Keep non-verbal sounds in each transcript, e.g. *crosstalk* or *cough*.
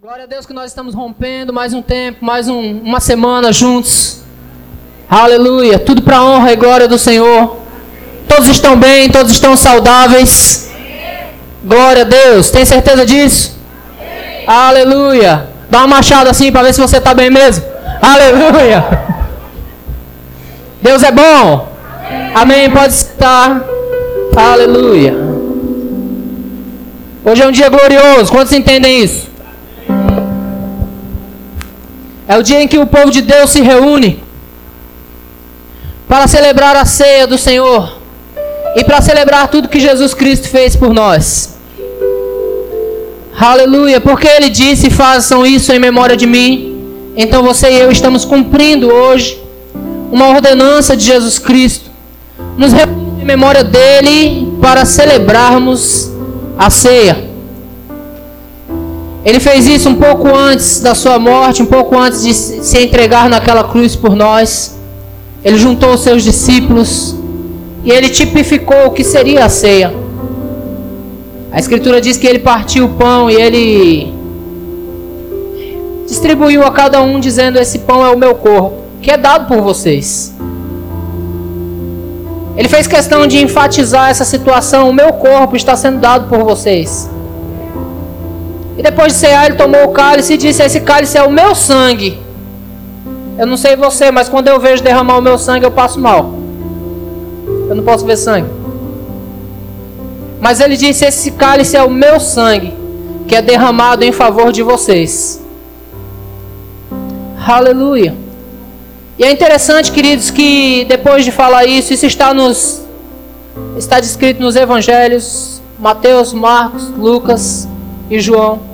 Glória a Deus que nós estamos rompendo mais um tempo, mais um, uma semana juntos. Aleluia. Tudo para honra e glória do Senhor. Todos estão bem, todos estão saudáveis. Glória a Deus. Tem certeza disso? Aleluia. Dá uma machada assim para ver se você está bem mesmo. Aleluia. Deus é bom. Amém. Pode estar. Aleluia. Hoje é um dia glorioso. Quantos entendem isso? É o dia em que o povo de Deus se reúne para celebrar a ceia do Senhor e para celebrar tudo que Jesus Cristo fez por nós. Aleluia, porque ele disse: façam isso em memória de mim. Então você e eu estamos cumprindo hoje uma ordenança de Jesus Cristo. Nos reunimos em memória dele para celebrarmos a ceia. Ele fez isso um pouco antes da sua morte, um pouco antes de se entregar naquela cruz por nós. Ele juntou os seus discípulos e ele tipificou o que seria a ceia. A Escritura diz que ele partiu o pão e ele distribuiu a cada um, dizendo: Esse pão é o meu corpo, que é dado por vocês. Ele fez questão de enfatizar essa situação: O meu corpo está sendo dado por vocês. E depois de cear, ele tomou o cálice e disse: Esse cálice é o meu sangue. Eu não sei você, mas quando eu vejo derramar o meu sangue, eu passo mal. Eu não posso ver sangue. Mas ele disse: Esse cálice é o meu sangue, que é derramado em favor de vocês. Aleluia. E é interessante, queridos, que depois de falar isso, isso está nos está descrito nos evangelhos, Mateus, Marcos, Lucas e João.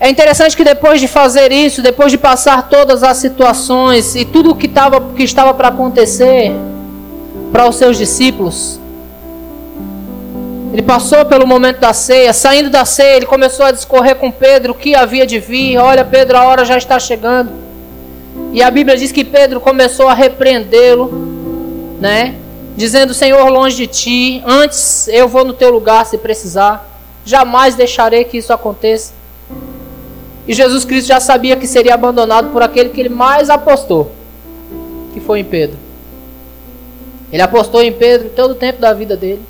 É interessante que depois de fazer isso, depois de passar todas as situações e tudo o que, que estava para acontecer para os seus discípulos, ele passou pelo momento da ceia, saindo da ceia, ele começou a discorrer com Pedro o que havia de vir. Olha, Pedro, a hora já está chegando. E a Bíblia diz que Pedro começou a repreendê-lo, né? Dizendo: Senhor, longe de ti, antes eu vou no teu lugar se precisar. Jamais deixarei que isso aconteça. E Jesus Cristo já sabia que seria abandonado por aquele que ele mais apostou, que foi em Pedro. Ele apostou em Pedro todo o tempo da vida dele.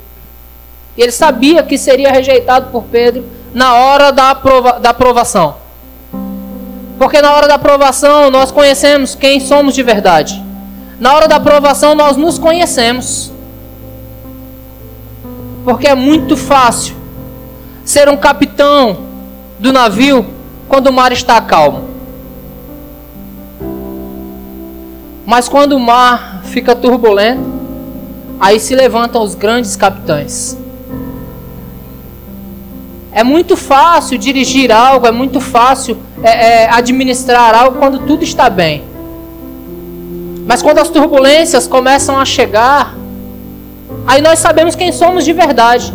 E ele sabia que seria rejeitado por Pedro na hora da, aprova da aprovação. Porque na hora da aprovação nós conhecemos quem somos de verdade. Na hora da aprovação nós nos conhecemos. Porque é muito fácil ser um capitão do navio quando o mar está calmo. Mas quando o mar fica turbulento, aí se levantam os grandes capitães. É muito fácil dirigir algo, é muito fácil é, é, administrar algo quando tudo está bem. Mas quando as turbulências começam a chegar, aí nós sabemos quem somos de verdade.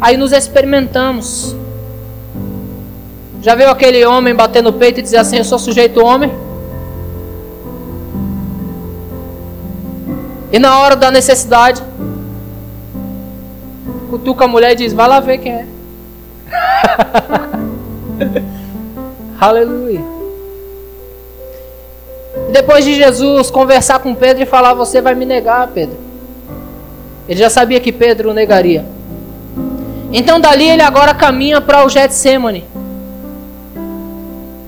Aí nos experimentamos. Já viu aquele homem bater no peito e dizer assim: Eu sou sujeito homem? E na hora da necessidade, cutuca a mulher e diz: Vai lá ver quem é. *laughs* Aleluia. Depois de Jesus conversar com Pedro e falar: Você vai me negar, Pedro. Ele já sabia que Pedro negaria. Então dali ele agora caminha para o Getsemane.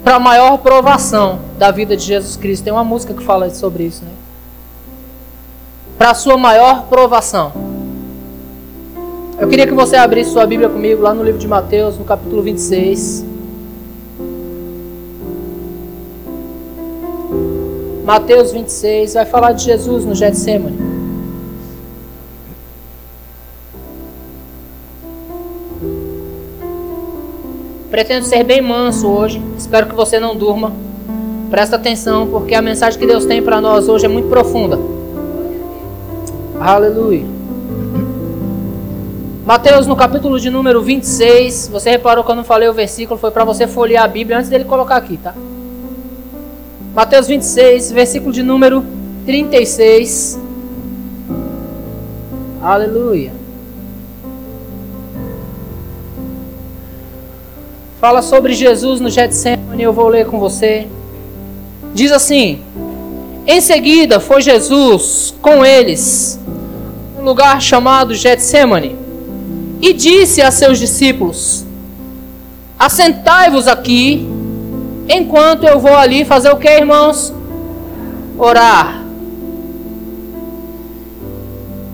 Para a maior provação da vida de Jesus Cristo. Tem uma música que fala sobre isso, né? Para a sua maior provação. Eu queria que você abrisse sua Bíblia comigo lá no livro de Mateus, no capítulo 26. Mateus 26 vai falar de Jesus no Getsemane. Pretendo ser bem manso hoje. Espero que você não durma. Presta atenção, porque a mensagem que Deus tem para nós hoje é muito profunda. Aleluia. Mateus no capítulo de número 26, você reparou que eu não falei o versículo, foi para você folhear a Bíblia antes dele colocar aqui, tá? Mateus 26, versículo de número 36. Aleluia. Fala sobre Jesus no Getsemane, eu vou ler com você. Diz assim: Em seguida foi Jesus com eles, um lugar chamado Getsemane, e disse a seus discípulos: Assentai-vos aqui, enquanto eu vou ali fazer o que, irmãos? Orar.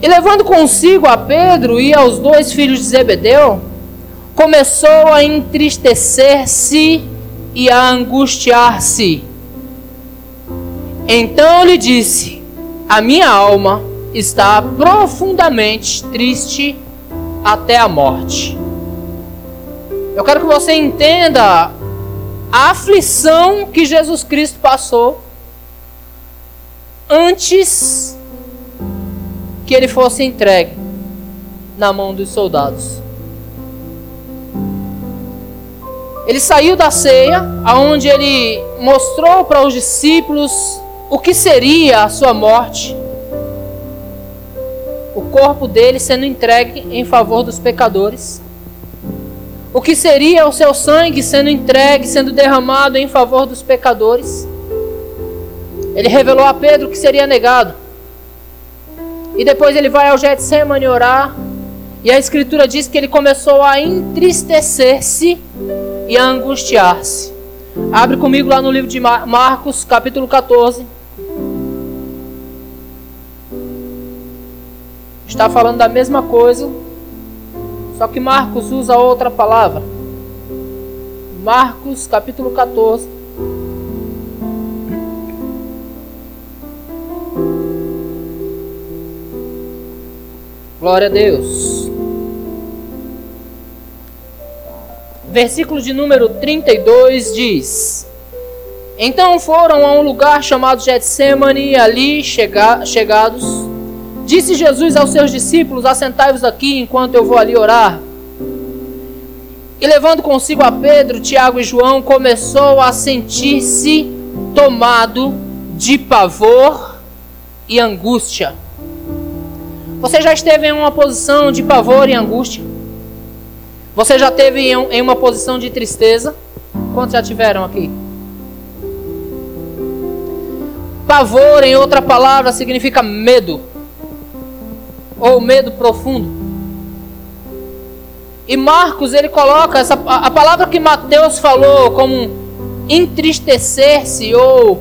E levando consigo a Pedro e aos dois filhos de Zebedeu, começou a entristecer-se e a angustiar-se. Então lhe disse: A minha alma está profundamente triste até a morte. Eu quero que você entenda a aflição que Jesus Cristo passou antes que ele fosse entregue na mão dos soldados. Ele saiu da ceia, aonde ele mostrou para os discípulos o que seria a sua morte. O corpo dele sendo entregue em favor dos pecadores. O que seria o seu sangue sendo entregue, sendo derramado em favor dos pecadores. Ele revelou a Pedro que seria negado. E depois ele vai ao Getsemane orar. E a escritura diz que ele começou a entristecer-se e angustiar-se. Abre comigo lá no livro de Marcos, capítulo 14. Está falando da mesma coisa, só que Marcos usa outra palavra. Marcos, capítulo 14. Glória a Deus. Versículo de número 32 diz: Então foram a um lugar chamado Getsemane, e ali chega, chegados, disse Jesus aos seus discípulos: Assentai-vos aqui enquanto eu vou ali orar. E levando consigo a Pedro, Tiago e João, começou a sentir-se tomado de pavor e angústia. Você já esteve em uma posição de pavor e angústia? Você já teve em uma posição de tristeza? Quantos já tiveram aqui? Pavor, em outra palavra, significa medo. Ou medo profundo. E Marcos, ele coloca essa, a palavra que Mateus falou como entristecer-se ou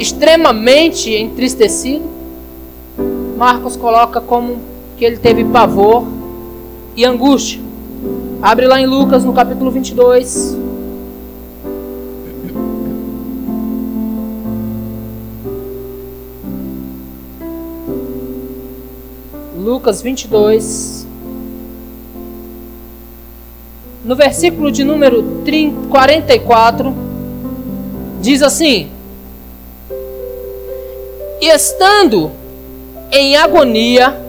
extremamente entristecido. Marcos coloca como que ele teve pavor e angústia. Abre lá em Lucas no capítulo 22. Lucas 22. No versículo de número 30, 44, diz assim: E estando em agonia,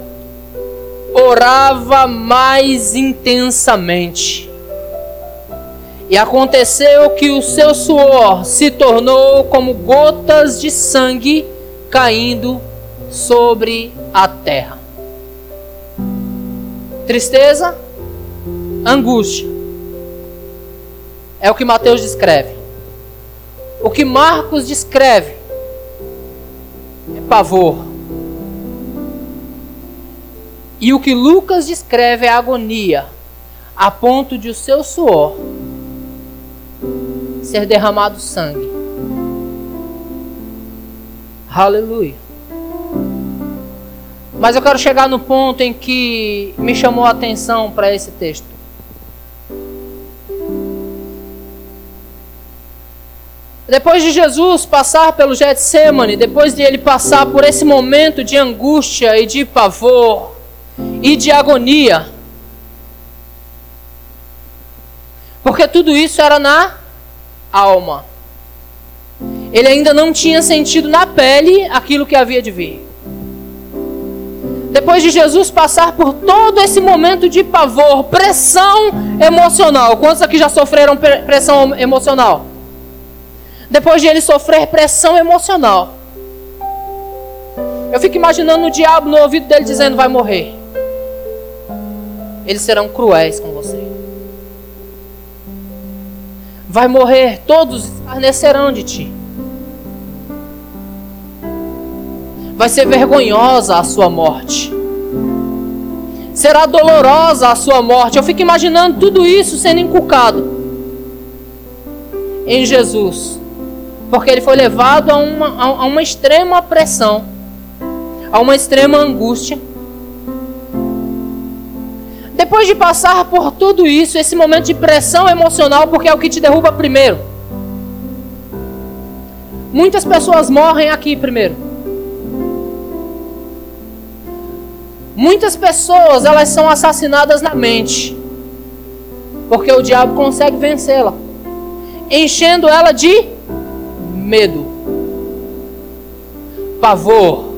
orava mais intensamente. E aconteceu que o seu suor se tornou como gotas de sangue caindo sobre a terra. Tristeza, angústia. É o que Mateus descreve. O que Marcos descreve é pavor e o que Lucas descreve é agonia, a ponto de o seu suor ser derramado sangue. Aleluia. Mas eu quero chegar no ponto em que me chamou a atenção para esse texto. Depois de Jesus passar pelo Getsemane, depois de ele passar por esse momento de angústia e de pavor, e de agonia. Porque tudo isso era na alma. Ele ainda não tinha sentido na pele aquilo que havia de vir. Depois de Jesus passar por todo esse momento de pavor, pressão emocional. Quantos aqui já sofreram pressão emocional? Depois de ele sofrer pressão emocional, eu fico imaginando o diabo no ouvido dele dizendo: vai morrer eles serão cruéis com você. vai morrer, todos escarnecerão de ti. Vai ser vergonhosa a sua morte. Será dolorosa a sua morte. Eu fico imaginando tudo isso sendo inculcado em Jesus. Porque ele foi levado a uma, a uma extrema pressão, a uma extrema angústia. Depois de passar por tudo isso, esse momento de pressão emocional, porque é o que te derruba primeiro. Muitas pessoas morrem aqui primeiro. Muitas pessoas, elas são assassinadas na mente. Porque o diabo consegue vencê-la enchendo ela de medo, pavor,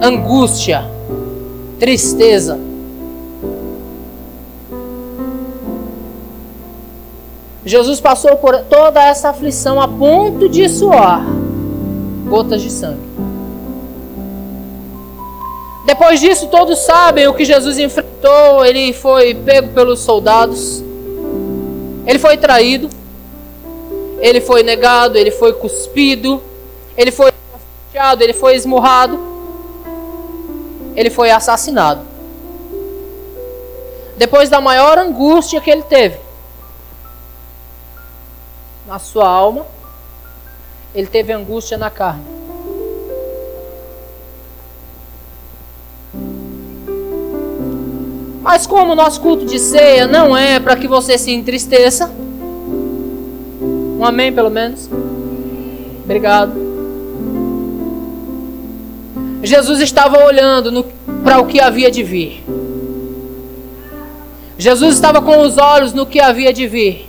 angústia, tristeza. Jesus passou por toda essa aflição a ponto de suar gotas de sangue. Depois disso, todos sabem o que Jesus enfrentou. Ele foi pego pelos soldados, ele foi traído, ele foi negado, ele foi cuspido, ele foi chateado, ele foi esmurrado, ele foi assassinado. Depois da maior angústia que ele teve na sua alma, ele teve angústia na carne. Mas como o nosso culto de ceia não é para que você se entristeça, um amém, pelo menos? Obrigado. Jesus estava olhando para o que havia de vir. Jesus estava com os olhos no que havia de vir.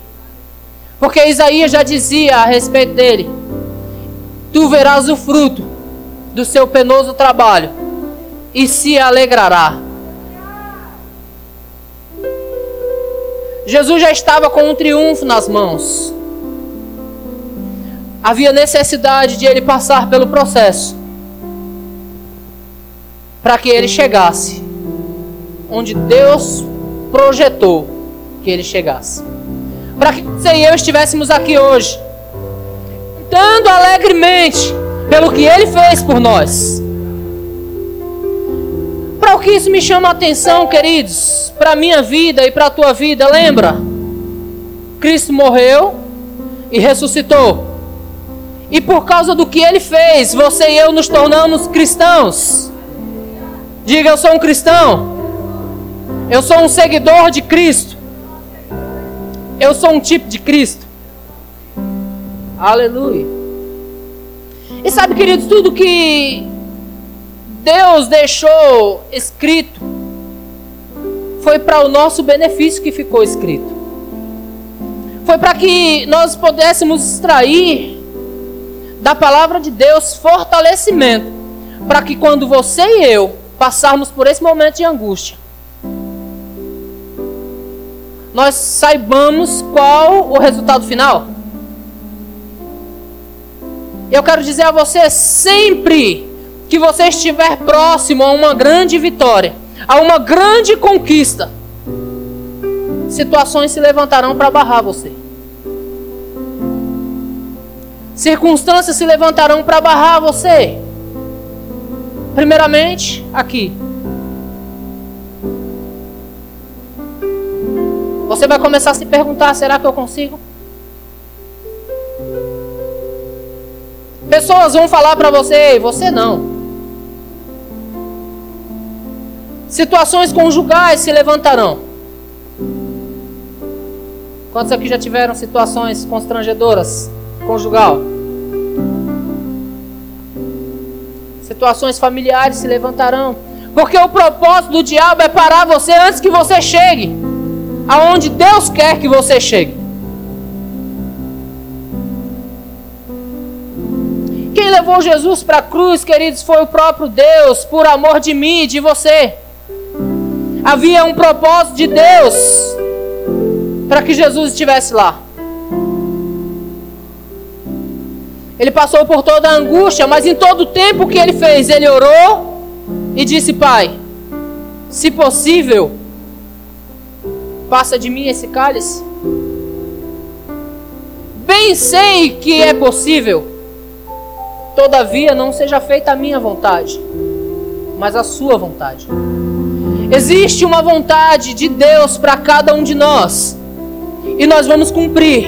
Porque Isaías já dizia a respeito dele: Tu verás o fruto do seu penoso trabalho e se alegrará. Jesus já estava com um triunfo nas mãos havia necessidade de ele passar pelo processo para que ele chegasse onde Deus projetou que ele chegasse. Para que você e eu estivéssemos aqui hoje, cantando alegremente pelo que ele fez por nós. Para o que isso me chama a atenção, queridos, para a minha vida e para a tua vida, lembra? Cristo morreu e ressuscitou. E por causa do que ele fez, você e eu nos tornamos cristãos. Diga, eu sou um cristão. Eu sou um seguidor de Cristo. Eu sou um tipo de Cristo. Aleluia. E sabe, queridos, tudo que Deus deixou escrito foi para o nosso benefício que ficou escrito. Foi para que nós pudéssemos extrair da palavra de Deus fortalecimento para que quando você e eu passarmos por esse momento de angústia, nós saibamos qual o resultado final. Eu quero dizer a você sempre que você estiver próximo a uma grande vitória, a uma grande conquista, situações se levantarão para barrar você. Circunstâncias se levantarão para barrar você. Primeiramente, aqui. Você vai começar a se perguntar: será que eu consigo? Pessoas vão falar para você, você não. Situações conjugais se levantarão. Quantos aqui já tiveram situações constrangedoras? conjugal. Situações familiares se levantarão. Porque o propósito do diabo é parar você antes que você chegue aonde Deus quer que você chegue. Quem levou Jesus para a cruz, queridos, foi o próprio Deus, por amor de mim e de você. Havia um propósito de Deus para que Jesus estivesse lá. Ele passou por toda a angústia, mas em todo o tempo que ele fez, ele orou e disse: Pai, se possível, passa de mim esse cálice. Bem sei que é possível. Todavia, não seja feita a minha vontade, mas a sua vontade. Existe uma vontade de Deus para cada um de nós, e nós vamos cumprir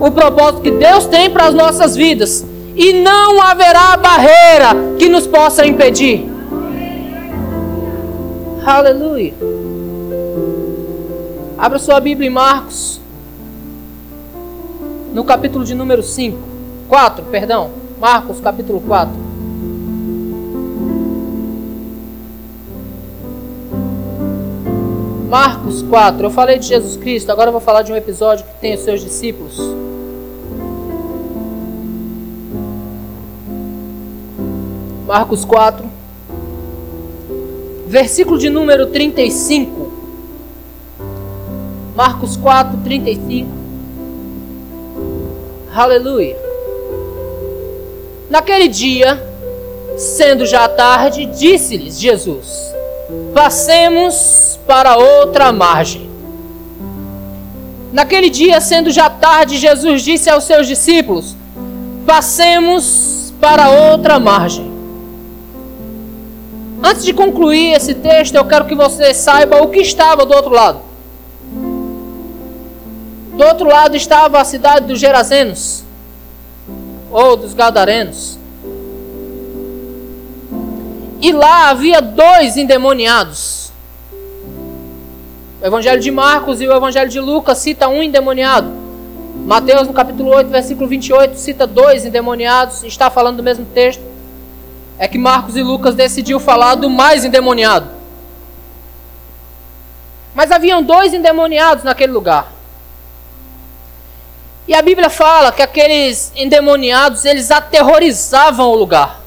o propósito que Deus tem para as nossas vidas, e não haverá barreira que nos possa impedir. Aleluia. Abra sua Bíblia em Marcos, no capítulo de número 5, 4, perdão. Marcos, capítulo 4. Marcos 4. Eu falei de Jesus Cristo, agora eu vou falar de um episódio que tem os seus discípulos. Marcos 4, versículo de número 35. Marcos 4, 35. Aleluia. Naquele dia, sendo já tarde, disse-lhes Jesus: Passemos para outra margem. Naquele dia, sendo já tarde, Jesus disse aos seus discípulos: Passemos para outra margem. Antes de concluir esse texto, eu quero que você saiba o que estava do outro lado. Do outro lado estava a cidade dos Gerazenos, ou dos Gadarenos. E lá havia dois endemoniados. O Evangelho de Marcos e o Evangelho de Lucas cita um endemoniado. Mateus, no capítulo 8, versículo 28, cita dois endemoniados, está falando do mesmo texto é que Marcos e Lucas decidiu falar do mais endemoniado. Mas haviam dois endemoniados naquele lugar. E a Bíblia fala que aqueles endemoniados, eles aterrorizavam o lugar.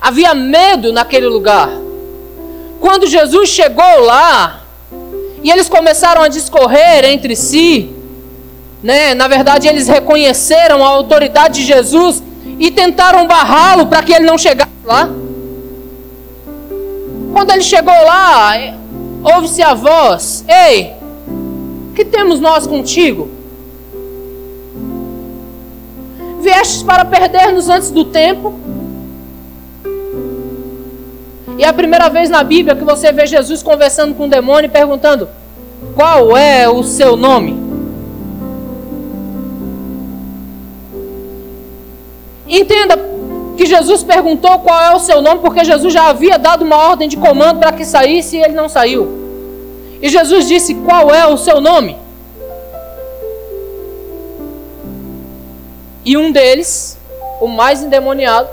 Havia medo naquele lugar. Quando Jesus chegou lá, e eles começaram a discorrer entre si, né? Na verdade, eles reconheceram a autoridade de Jesus e tentaram barrá-lo para que ele não chegasse lá. Quando ele chegou lá, ouve-se a voz: Ei, que temos nós contigo? Viestes para perder-nos antes do tempo? E é a primeira vez na Bíblia que você vê Jesus conversando com o demônio e perguntando: Qual é o seu nome? Entenda que Jesus perguntou qual é o seu nome, porque Jesus já havia dado uma ordem de comando para que saísse e ele não saiu. E Jesus disse: Qual é o seu nome? E um deles, o mais endemoniado,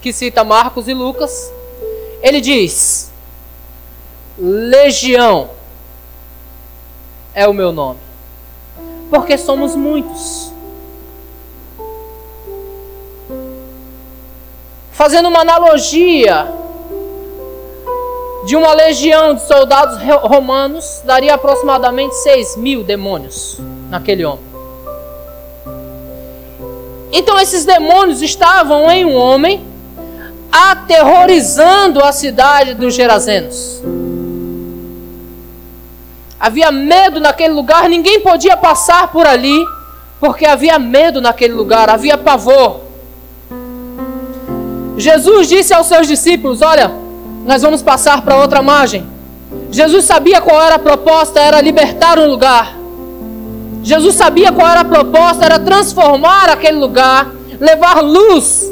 que cita Marcos e Lucas, ele diz: Legião é o meu nome, porque somos muitos. fazendo uma analogia de uma legião de soldados romanos, daria aproximadamente 6 mil demônios naquele homem. Então esses demônios estavam em um homem, aterrorizando a cidade dos Gerazenos. Havia medo naquele lugar, ninguém podia passar por ali, porque havia medo naquele lugar, havia pavor. Jesus disse aos seus discípulos: Olha, nós vamos passar para outra margem. Jesus sabia qual era a proposta, era libertar um lugar. Jesus sabia qual era a proposta, era transformar aquele lugar, levar luz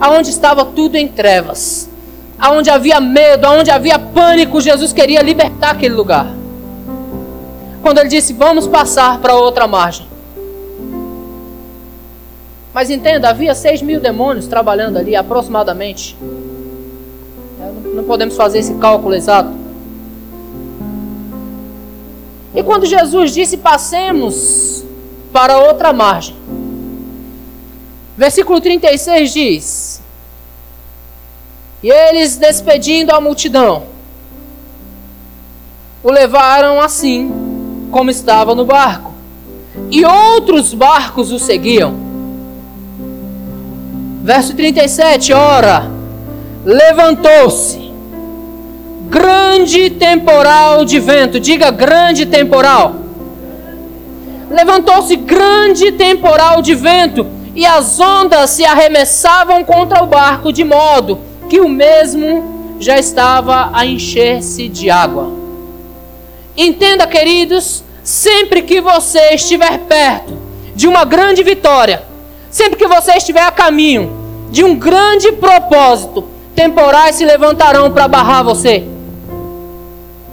aonde estava tudo em trevas, aonde havia medo, aonde havia pânico. Jesus queria libertar aquele lugar. Quando ele disse: Vamos passar para outra margem. Mas entenda, havia 6 mil demônios trabalhando ali, aproximadamente. Não podemos fazer esse cálculo exato. E quando Jesus disse: Passemos para outra margem. Versículo 36 diz: E eles, despedindo a multidão, o levaram assim, como estava no barco. E outros barcos o seguiam. Verso 37, ora, levantou-se grande temporal de vento, diga grande temporal. levantou-se grande temporal de vento, e as ondas se arremessavam contra o barco, de modo que o mesmo já estava a encher-se de água. Entenda, queridos, sempre que você estiver perto de uma grande vitória, sempre que você estiver a caminho de um grande propósito, temporais se levantarão para barrar você.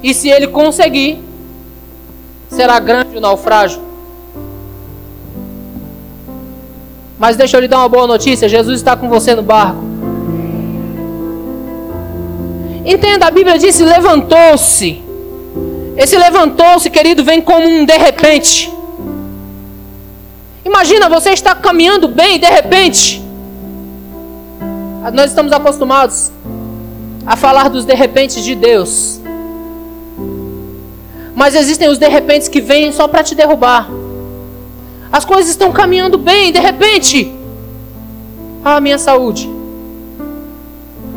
E se ele conseguir, será grande o naufrágio. Mas deixa eu lhe dar uma boa notícia: Jesus está com você no barco. Entenda, a Bíblia diz: levantou-se. Esse levantou-se, querido, vem como um de repente. Imagina, você está caminhando bem e de repente. Nós estamos acostumados a falar dos de repente de Deus. Mas existem os de repente que vêm só para te derrubar. As coisas estão caminhando bem, de repente. Ah, minha saúde.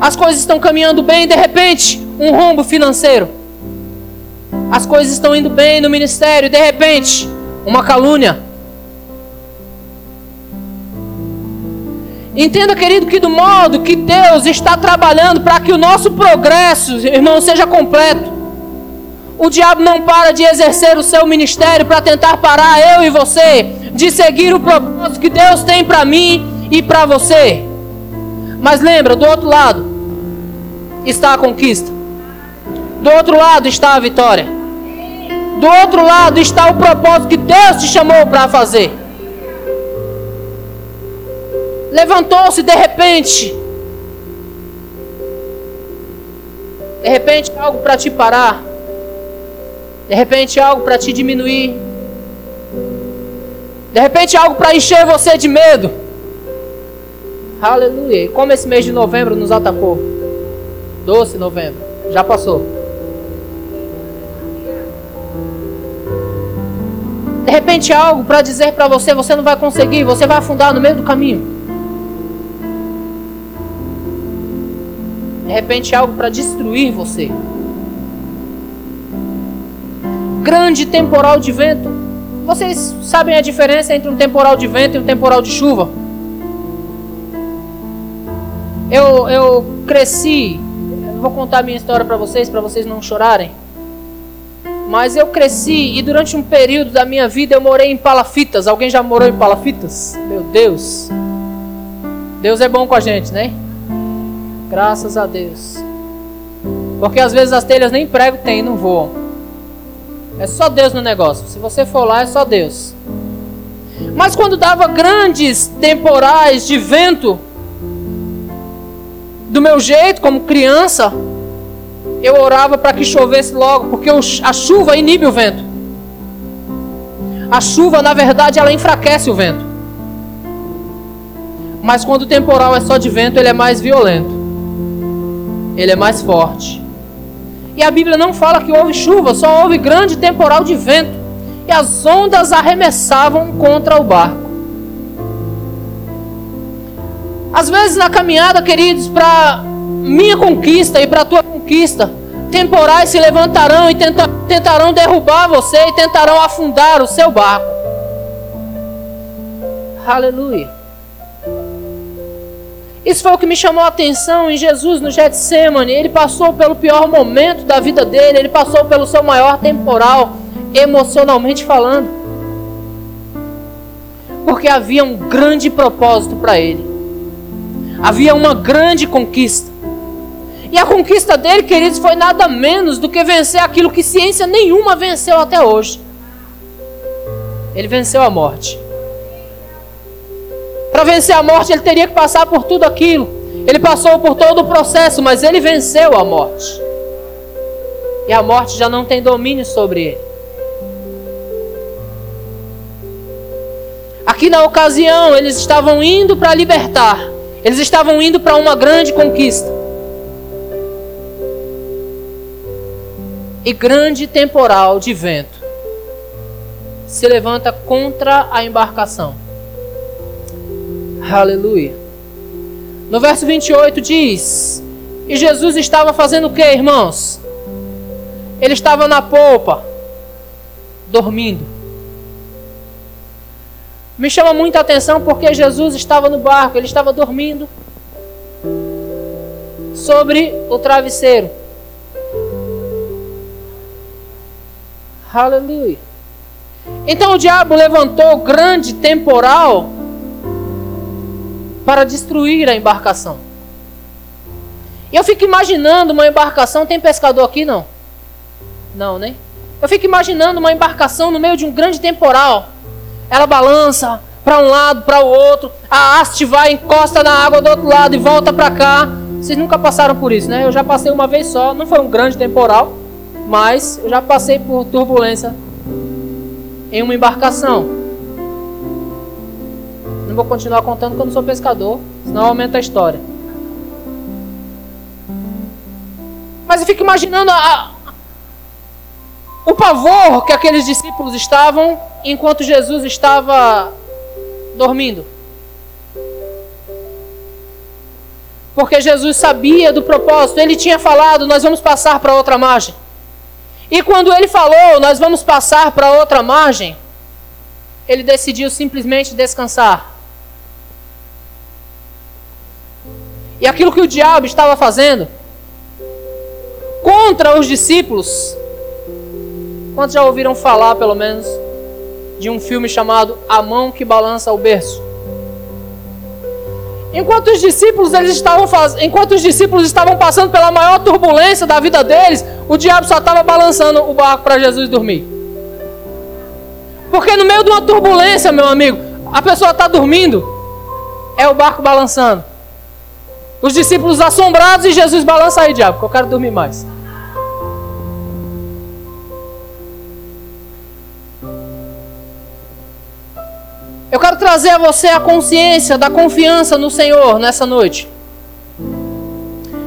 As coisas estão caminhando bem, de repente, um rombo financeiro. As coisas estão indo bem no ministério, de repente, uma calúnia. Entenda, querido, que do modo que Deus está trabalhando para que o nosso progresso, irmão, seja completo, o diabo não para de exercer o seu ministério para tentar parar eu e você de seguir o propósito que Deus tem para mim e para você. Mas lembra, do outro lado está a conquista. Do outro lado está a vitória. Do outro lado está o propósito que Deus te chamou para fazer. Levantou-se de repente. De repente, algo para te parar. De repente, algo para te diminuir. De repente, algo para encher você de medo. Aleluia. E como esse mês de novembro nos atacou? Doce novembro. Já passou. De repente, algo para dizer para você: você não vai conseguir, você vai afundar no meio do caminho. De repente, algo para destruir você grande temporal de vento. Vocês sabem a diferença entre um temporal de vento e um temporal de chuva? Eu, eu cresci, eu vou contar minha história para vocês, para vocês não chorarem. Mas eu cresci e durante um período da minha vida eu morei em palafitas. Alguém já morou em palafitas? Meu Deus. Deus é bom com a gente, né? Graças a Deus. Porque às vezes as telhas nem prego tem, não voam. É só Deus no negócio. Se você for lá, é só Deus. Mas quando dava grandes temporais de vento, do meu jeito, como criança, eu orava para que chovesse logo, porque a chuva inibe o vento. A chuva, na verdade, ela enfraquece o vento. Mas quando o temporal é só de vento, ele é mais violento. Ele é mais forte. E a Bíblia não fala que houve chuva, só houve grande temporal de vento. E as ondas arremessavam contra o barco. Às vezes na caminhada, queridos, para minha conquista e para tua conquista, temporais se levantarão e tenta, tentarão derrubar você e tentarão afundar o seu barco. Aleluia. Isso foi o que me chamou a atenção em Jesus no Getsemane. Ele passou pelo pior momento da vida dele, ele passou pelo seu maior temporal, emocionalmente falando. Porque havia um grande propósito para ele. Havia uma grande conquista. E a conquista dele, queridos, foi nada menos do que vencer aquilo que ciência nenhuma venceu até hoje. Ele venceu a morte. Para vencer a morte, ele teria que passar por tudo aquilo. Ele passou por todo o processo, mas ele venceu a morte. E a morte já não tem domínio sobre ele. Aqui na ocasião, eles estavam indo para libertar. Eles estavam indo para uma grande conquista. E grande temporal de vento se levanta contra a embarcação. Aleluia. No verso 28 diz: E Jesus estava fazendo o que, irmãos? Ele estava na polpa, dormindo. Me chama muita atenção porque Jesus estava no barco, ele estava dormindo sobre o travesseiro. Aleluia. Então o diabo levantou grande temporal para destruir a embarcação. E eu fico imaginando uma embarcação. Tem pescador aqui? Não. Não, né? Eu fico imaginando uma embarcação no meio de um grande temporal. Ela balança para um lado, para o outro. A haste vai, encosta na água do outro lado e volta para cá. Vocês nunca passaram por isso, né? Eu já passei uma vez só. Não foi um grande temporal, mas eu já passei por turbulência em uma embarcação. Não vou continuar contando quando sou pescador, senão aumenta a história. Mas eu fico imaginando a, o pavor que aqueles discípulos estavam enquanto Jesus estava dormindo. Porque Jesus sabia do propósito, ele tinha falado: nós vamos passar para outra margem. E quando ele falou: nós vamos passar para outra margem, ele decidiu simplesmente descansar. E aquilo que o diabo estava fazendo contra os discípulos. Quantos já ouviram falar, pelo menos, de um filme chamado A Mão que Balança o Berço? Enquanto os discípulos eles estavam faz... enquanto os discípulos estavam passando pela maior turbulência da vida deles, o diabo só estava balançando o barco para Jesus dormir. Porque no meio de uma turbulência, meu amigo, a pessoa está dormindo, é o barco balançando. Os discípulos assombrados e Jesus balança aí, diabo, que eu quero dormir mais. Eu quero trazer a você a consciência da confiança no Senhor nessa noite.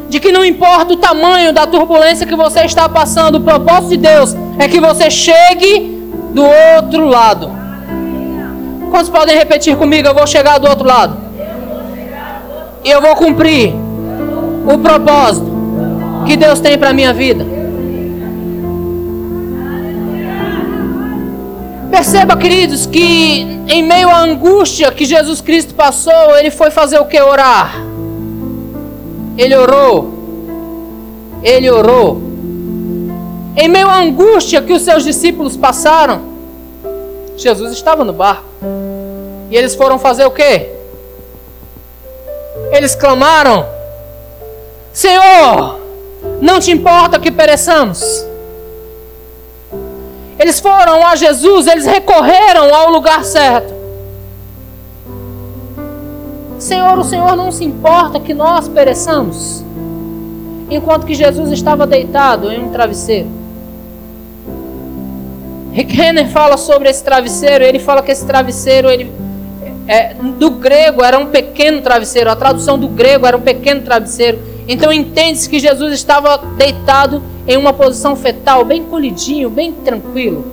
De que não importa o tamanho da turbulência que você está passando, o propósito de Deus é que você chegue do outro lado. Quantos podem repetir comigo? Eu vou chegar do outro lado. Eu vou cumprir o propósito que Deus tem para minha vida. Perceba, queridos, que em meio à angústia que Jesus Cristo passou, ele foi fazer o que? Orar. Ele orou. Ele orou. Em meio à angústia que os seus discípulos passaram, Jesus estava no barco. E eles foram fazer o que? Eles clamaram: Senhor, não te importa que pereçamos. Eles foram a Jesus, eles recorreram ao lugar certo. Senhor, o Senhor não se importa que nós pereçamos, enquanto que Jesus estava deitado em um travesseiro. Rick Renner fala sobre esse travesseiro, ele fala que esse travesseiro, ele, é, do grego era um pequeno travesseiro, a tradução do grego era um pequeno travesseiro. Então entende-se que Jesus estava deitado em uma posição fetal, bem colidinho, bem tranquilo.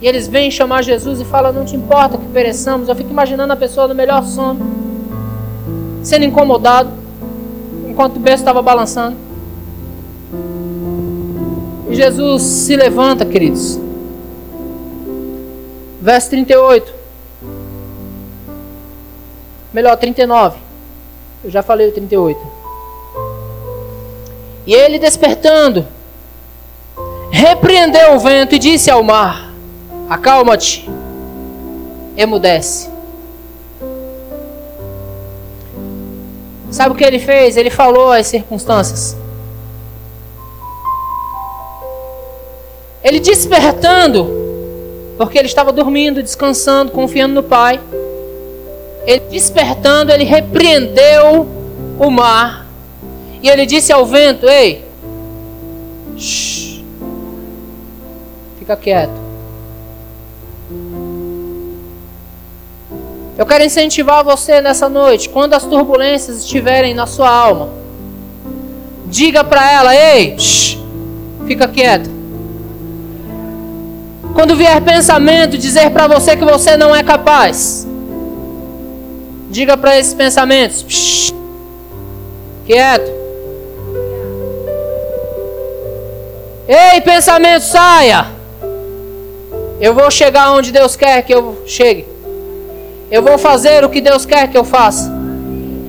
E eles vêm chamar Jesus e falam: Não te importa que pereçamos. Eu fico imaginando a pessoa no melhor sono, sendo incomodado, enquanto o berço estava balançando. E Jesus se levanta, queridos. Verso 38. Melhor, 39. Eu já falei o 38. E ele despertando, repreendeu o vento e disse ao mar: Acalma-te, emudece. Sabe o que ele fez? Ele falou as circunstâncias. Ele despertando, porque ele estava dormindo, descansando, confiando no Pai. Ele despertando, ele repreendeu o mar e ele disse ao vento: Ei, shh, fica quieto. Eu quero incentivar você nessa noite, quando as turbulências estiverem na sua alma, diga para ela: Ei, shh, fica quieto. Quando vier pensamento dizer para você que você não é capaz, diga para esses pensamentos: shh, quieto. Ei, pensamento, saia! Eu vou chegar onde Deus quer que eu chegue. Eu vou fazer o que Deus quer que eu faça.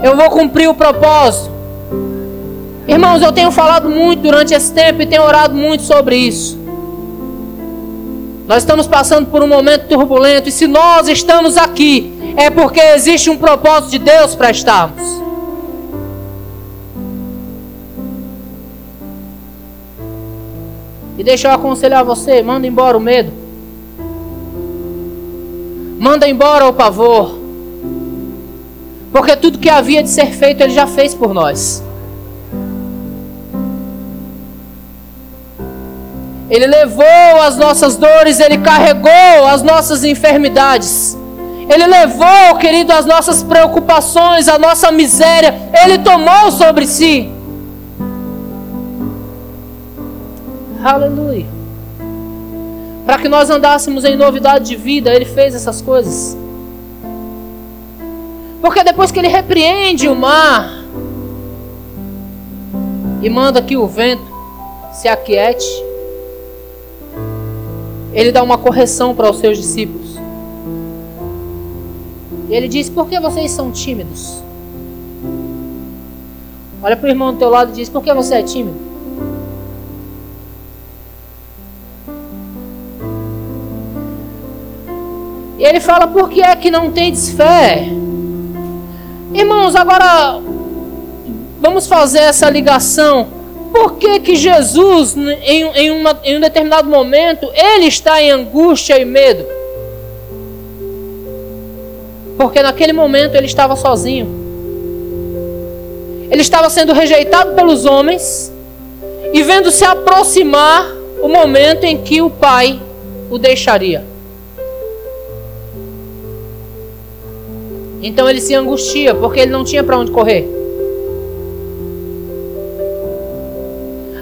Eu vou cumprir o propósito. Irmãos, eu tenho falado muito durante esse tempo e tenho orado muito sobre isso. Nós estamos passando por um momento turbulento e se nós estamos aqui é porque existe um propósito de Deus para estarmos. E deixa eu aconselhar você, manda embora o medo. Manda embora o pavor. Porque tudo que havia de ser feito, Ele já fez por nós. Ele levou as nossas dores, Ele carregou as nossas enfermidades. Ele levou, querido, as nossas preocupações, a nossa miséria. Ele tomou sobre si. Aleluia. Para que nós andássemos em novidade de vida, Ele fez essas coisas. Porque depois que Ele repreende o mar e manda que o vento se aquiete, ele dá uma correção para os seus discípulos. E ele diz: Por que vocês são tímidos? Olha para o irmão do teu lado e diz: Por que você é tímido? E ele fala: Por que é que não tendes fé? Irmãos, agora vamos fazer essa ligação por que, que Jesus, em, em, uma, em um determinado momento, ele está em angústia e medo? Porque naquele momento ele estava sozinho. Ele estava sendo rejeitado pelos homens e vendo se aproximar o momento em que o Pai o deixaria. Então ele se angustia porque ele não tinha para onde correr.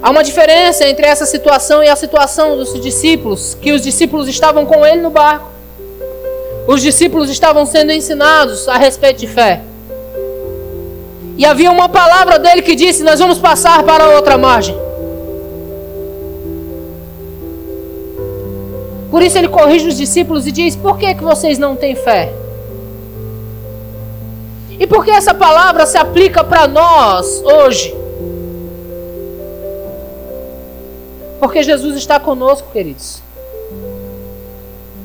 Há uma diferença entre essa situação e a situação dos discípulos, que os discípulos estavam com ele no barco. Os discípulos estavam sendo ensinados a respeito de fé. E havia uma palavra dele que disse: Nós vamos passar para a outra margem. Por isso ele corrige os discípulos e diz: Por que, que vocês não têm fé? E por que essa palavra se aplica para nós hoje? Porque Jesus está conosco, queridos.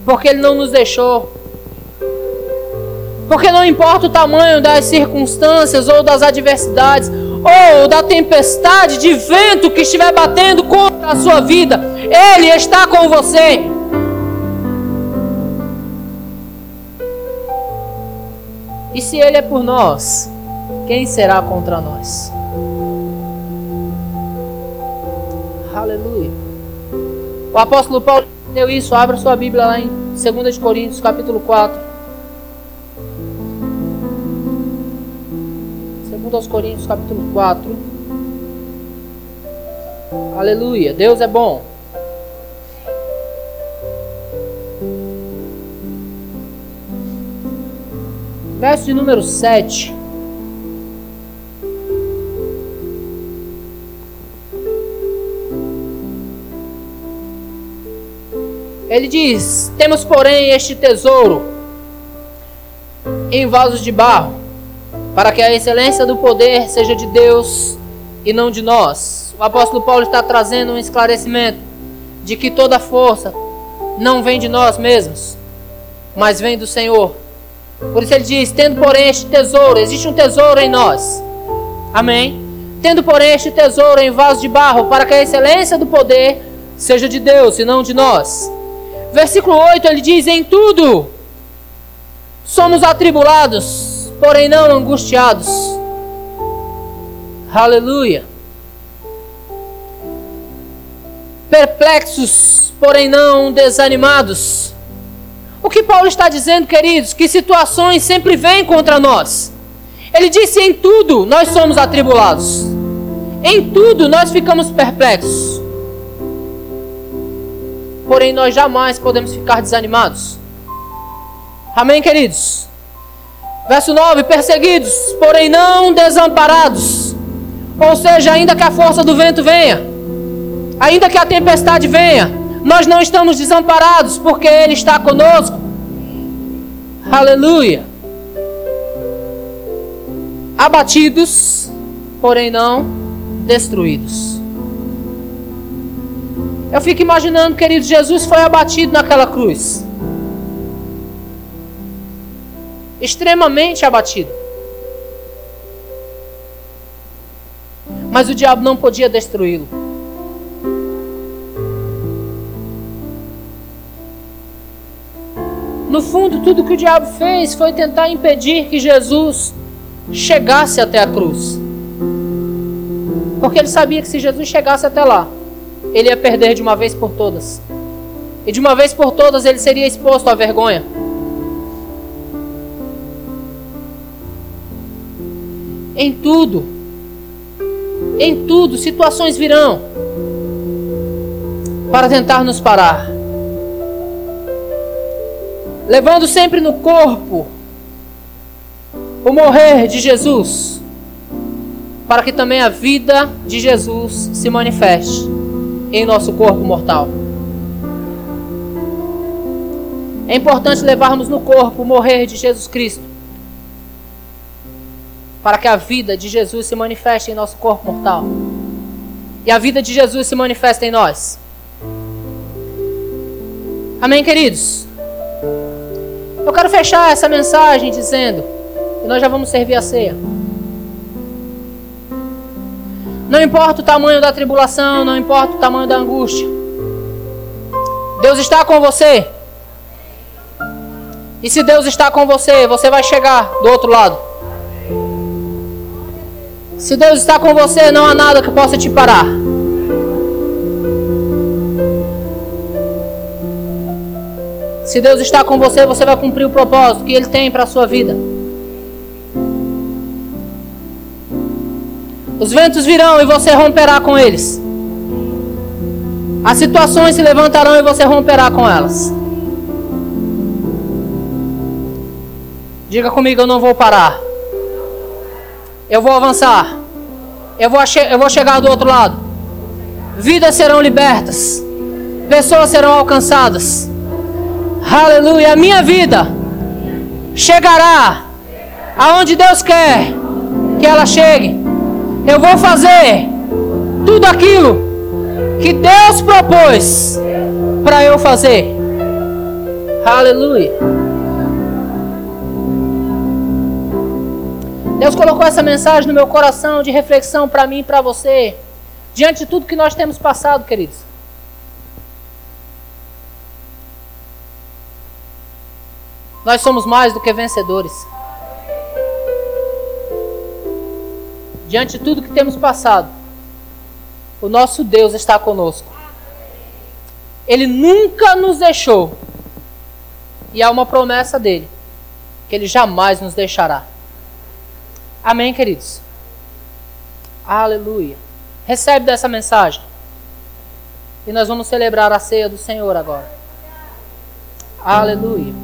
Porque Ele não nos deixou. Porque não importa o tamanho das circunstâncias ou das adversidades, ou da tempestade de vento que estiver batendo contra a sua vida, Ele está com você. E se Ele é por nós, quem será contra nós? Aleluia. O apóstolo Paulo deu isso. Abra sua Bíblia lá em 2 Coríntios, capítulo 4. 2 Coríntios, capítulo 4. Aleluia. Deus é bom. Verso de número 7. Ele diz: Temos, porém, este tesouro em vasos de barro, para que a excelência do poder seja de Deus e não de nós. O apóstolo Paulo está trazendo um esclarecimento de que toda força não vem de nós mesmos, mas vem do Senhor. Por isso ele diz: Tendo, porém, este tesouro, existe um tesouro em nós. Amém? Tendo, porém, este tesouro em vasos de barro, para que a excelência do poder seja de Deus e não de nós. Versículo 8 ele diz: Em tudo somos atribulados, porém não angustiados. Aleluia. Perplexos, porém não desanimados. O que Paulo está dizendo, queridos? Que situações sempre vêm contra nós. Ele disse: em tudo nós somos atribulados. Em tudo nós ficamos perplexos porém nós jamais podemos ficar desanimados. Amém, queridos? Verso 9: Perseguidos, porém não desamparados. Ou seja, ainda que a força do vento venha, ainda que a tempestade venha, Nós não estamos desamparados porque Ele está conosco. Aleluia. Abatidos, porém não destruídos. Eu fico imaginando, querido, Jesus foi abatido naquela cruz. Extremamente abatido. Mas o diabo não podia destruí-lo. No fundo, tudo que o diabo fez foi tentar impedir que Jesus chegasse até a cruz. Porque ele sabia que se Jesus chegasse até lá, ele ia perder de uma vez por todas. E de uma vez por todas ele seria exposto à vergonha. Em tudo, em tudo, situações virão para tentar nos parar. Levando sempre no corpo o morrer de Jesus, para que também a vida de Jesus se manifeste em nosso corpo mortal. É importante levarmos no corpo o morrer de Jesus Cristo, para que a vida de Jesus se manifeste em nosso corpo mortal. E a vida de Jesus se manifeste em nós. Amém, queridos? Eu quero fechar essa mensagem dizendo, e nós já vamos servir a ceia. Não importa o tamanho da tribulação, não importa o tamanho da angústia. Deus está com você. E se Deus está com você, você vai chegar do outro lado. Se Deus está com você, não há nada que possa te parar. Se Deus está com você, você vai cumprir o propósito que Ele tem para a sua vida. Os ventos virão e você romperá com eles. As situações se levantarão e você romperá com elas. Diga comigo, eu não vou parar. Eu vou avançar. Eu vou, eu vou chegar do outro lado. Vidas serão libertas. Pessoas serão alcançadas. Aleluia. A minha vida chegará aonde Deus quer que ela chegue. Eu vou fazer tudo aquilo que Deus propôs para eu fazer. Aleluia. Deus colocou essa mensagem no meu coração de reflexão para mim e para você, diante de tudo que nós temos passado, queridos. Nós somos mais do que vencedores. Diante de tudo que temos passado, o nosso Deus está conosco. Ele nunca nos deixou. E há uma promessa dele, que ele jamais nos deixará. Amém, queridos? Aleluia. Recebe dessa mensagem. E nós vamos celebrar a ceia do Senhor agora. Aleluia.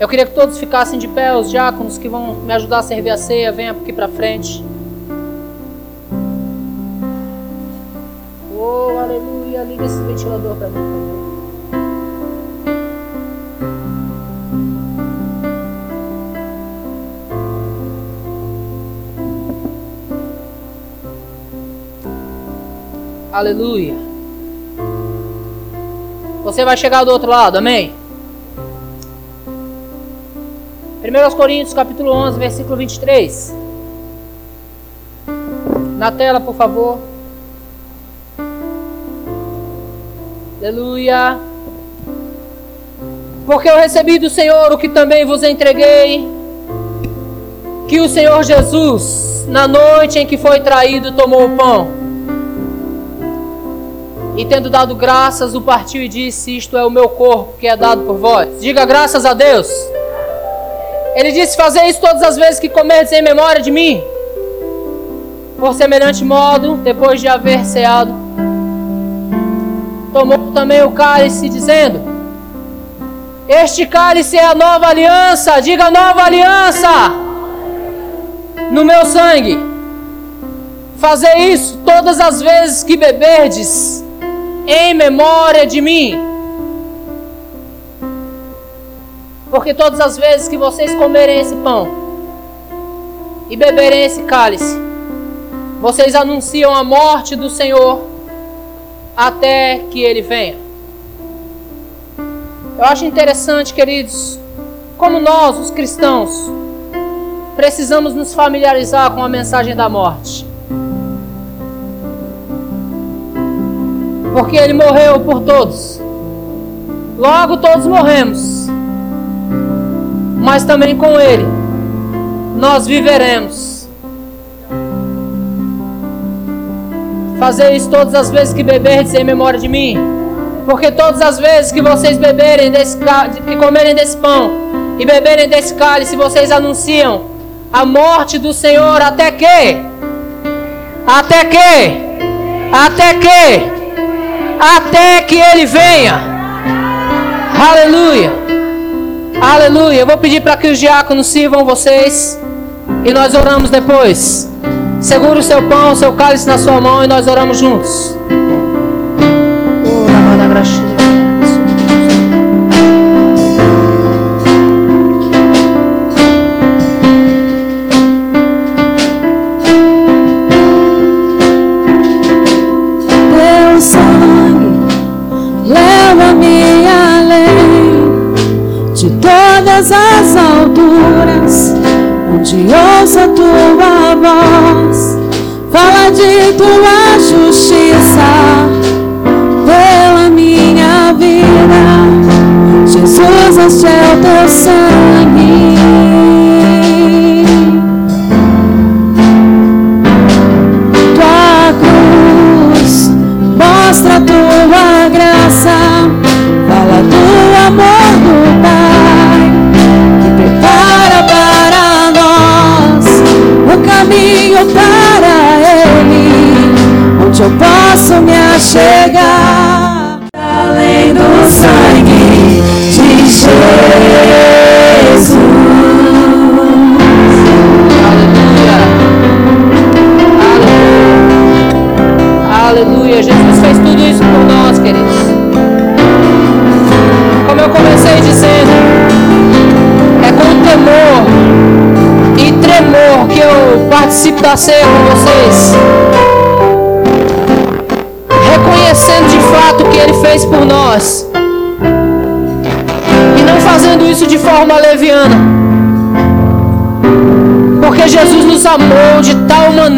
Eu queria que todos ficassem de pé, os diáconos que vão me ajudar a servir a ceia, venham aqui para frente. Oh, aleluia. Liga esse ventilador para mim, Aleluia. Você vai chegar do outro lado, amém? 1 Coríntios capítulo 11, versículo 23. Na tela, por favor. Aleluia. Porque eu recebi do Senhor o que também vos entreguei. Que o Senhor Jesus, na noite em que foi traído, tomou o pão. E tendo dado graças, o partiu e disse: Isto é o meu corpo que é dado por vós. Diga graças a Deus. Ele disse: Fazer isso todas as vezes que comerdes em memória de mim. Por semelhante modo, depois de haver ceado, tomou também o cálice, dizendo: Este cálice é a nova aliança, diga nova aliança, no meu sangue. Fazer isso todas as vezes que beberdes, em memória de mim. Porque todas as vezes que vocês comerem esse pão e beberem esse cálice, vocês anunciam a morte do Senhor até que ele venha. Eu acho interessante, queridos, como nós, os cristãos, precisamos nos familiarizar com a mensagem da morte. Porque ele morreu por todos. Logo todos morremos. Mas também com ele nós viveremos. Fazer isso todas as vezes que beberdes em memória de mim. Porque todas as vezes que vocês beberem desse que comerem desse pão e beberem desse cálice, vocês anunciam a morte do Senhor até que? Até que? Até que? até que ele venha. Aleluia. Aleluia. Eu vou pedir para que os diáconos sirvam vocês e nós oramos depois. Segure o seu pão, o seu cálice na sua mão e nós oramos juntos. Ouça tua voz, fala de tua justiça pela minha vida. Jesus, este é o teu sangue. Achegar, além do sangue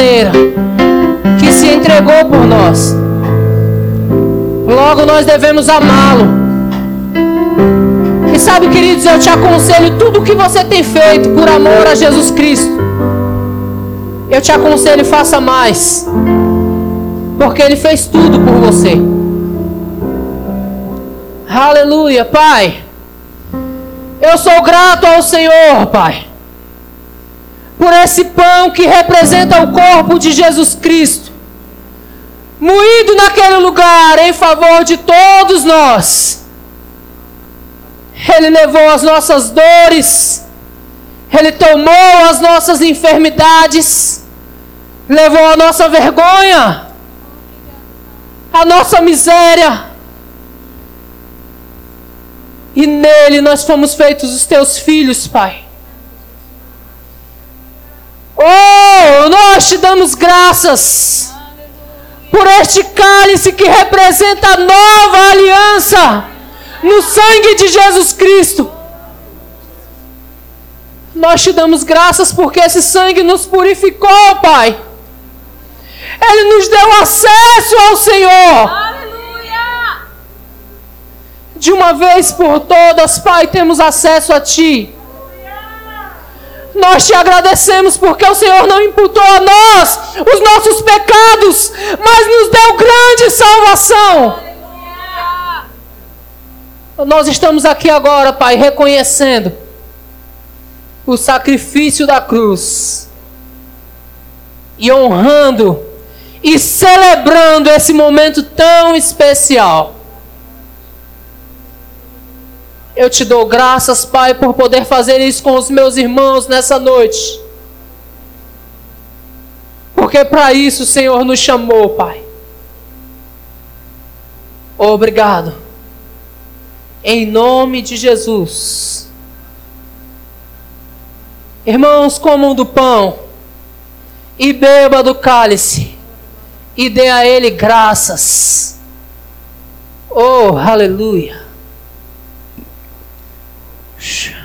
maneira que se entregou por nós. Logo nós devemos amá-lo sabe, queridos, eu te aconselho tudo o que você tem feito por amor a Jesus Cristo. Eu te aconselho, faça mais. Porque Ele fez tudo por você. Aleluia, Pai. Eu sou grato ao Senhor, Pai. Por esse pão que representa o corpo de Jesus Cristo. Moído naquele lugar em favor de todos nós ele levou as nossas dores, Ele tomou as nossas enfermidades, levou a nossa vergonha, a nossa miséria. E nele nós fomos feitos os teus filhos, Pai. Oh, nós te damos graças por este cálice que representa a nova aliança no sangue de Jesus Cristo. Nós te damos graças porque esse sangue nos purificou, Pai. Ele nos deu acesso ao Senhor. Aleluia! De uma vez por todas, Pai, temos acesso a Ti. Nós te agradecemos porque o Senhor não imputou a nós os nossos pecados, mas nos deu grande salvação. Nós estamos aqui agora, Pai, reconhecendo o sacrifício da cruz e honrando e celebrando esse momento tão especial. Eu te dou graças, Pai, por poder fazer isso com os meus irmãos nessa noite. Porque para isso o Senhor nos chamou, Pai. Obrigado. Em nome de Jesus. Irmãos, comam do pão e beba do cálice e dê a ele graças. Oh, aleluia. Shh.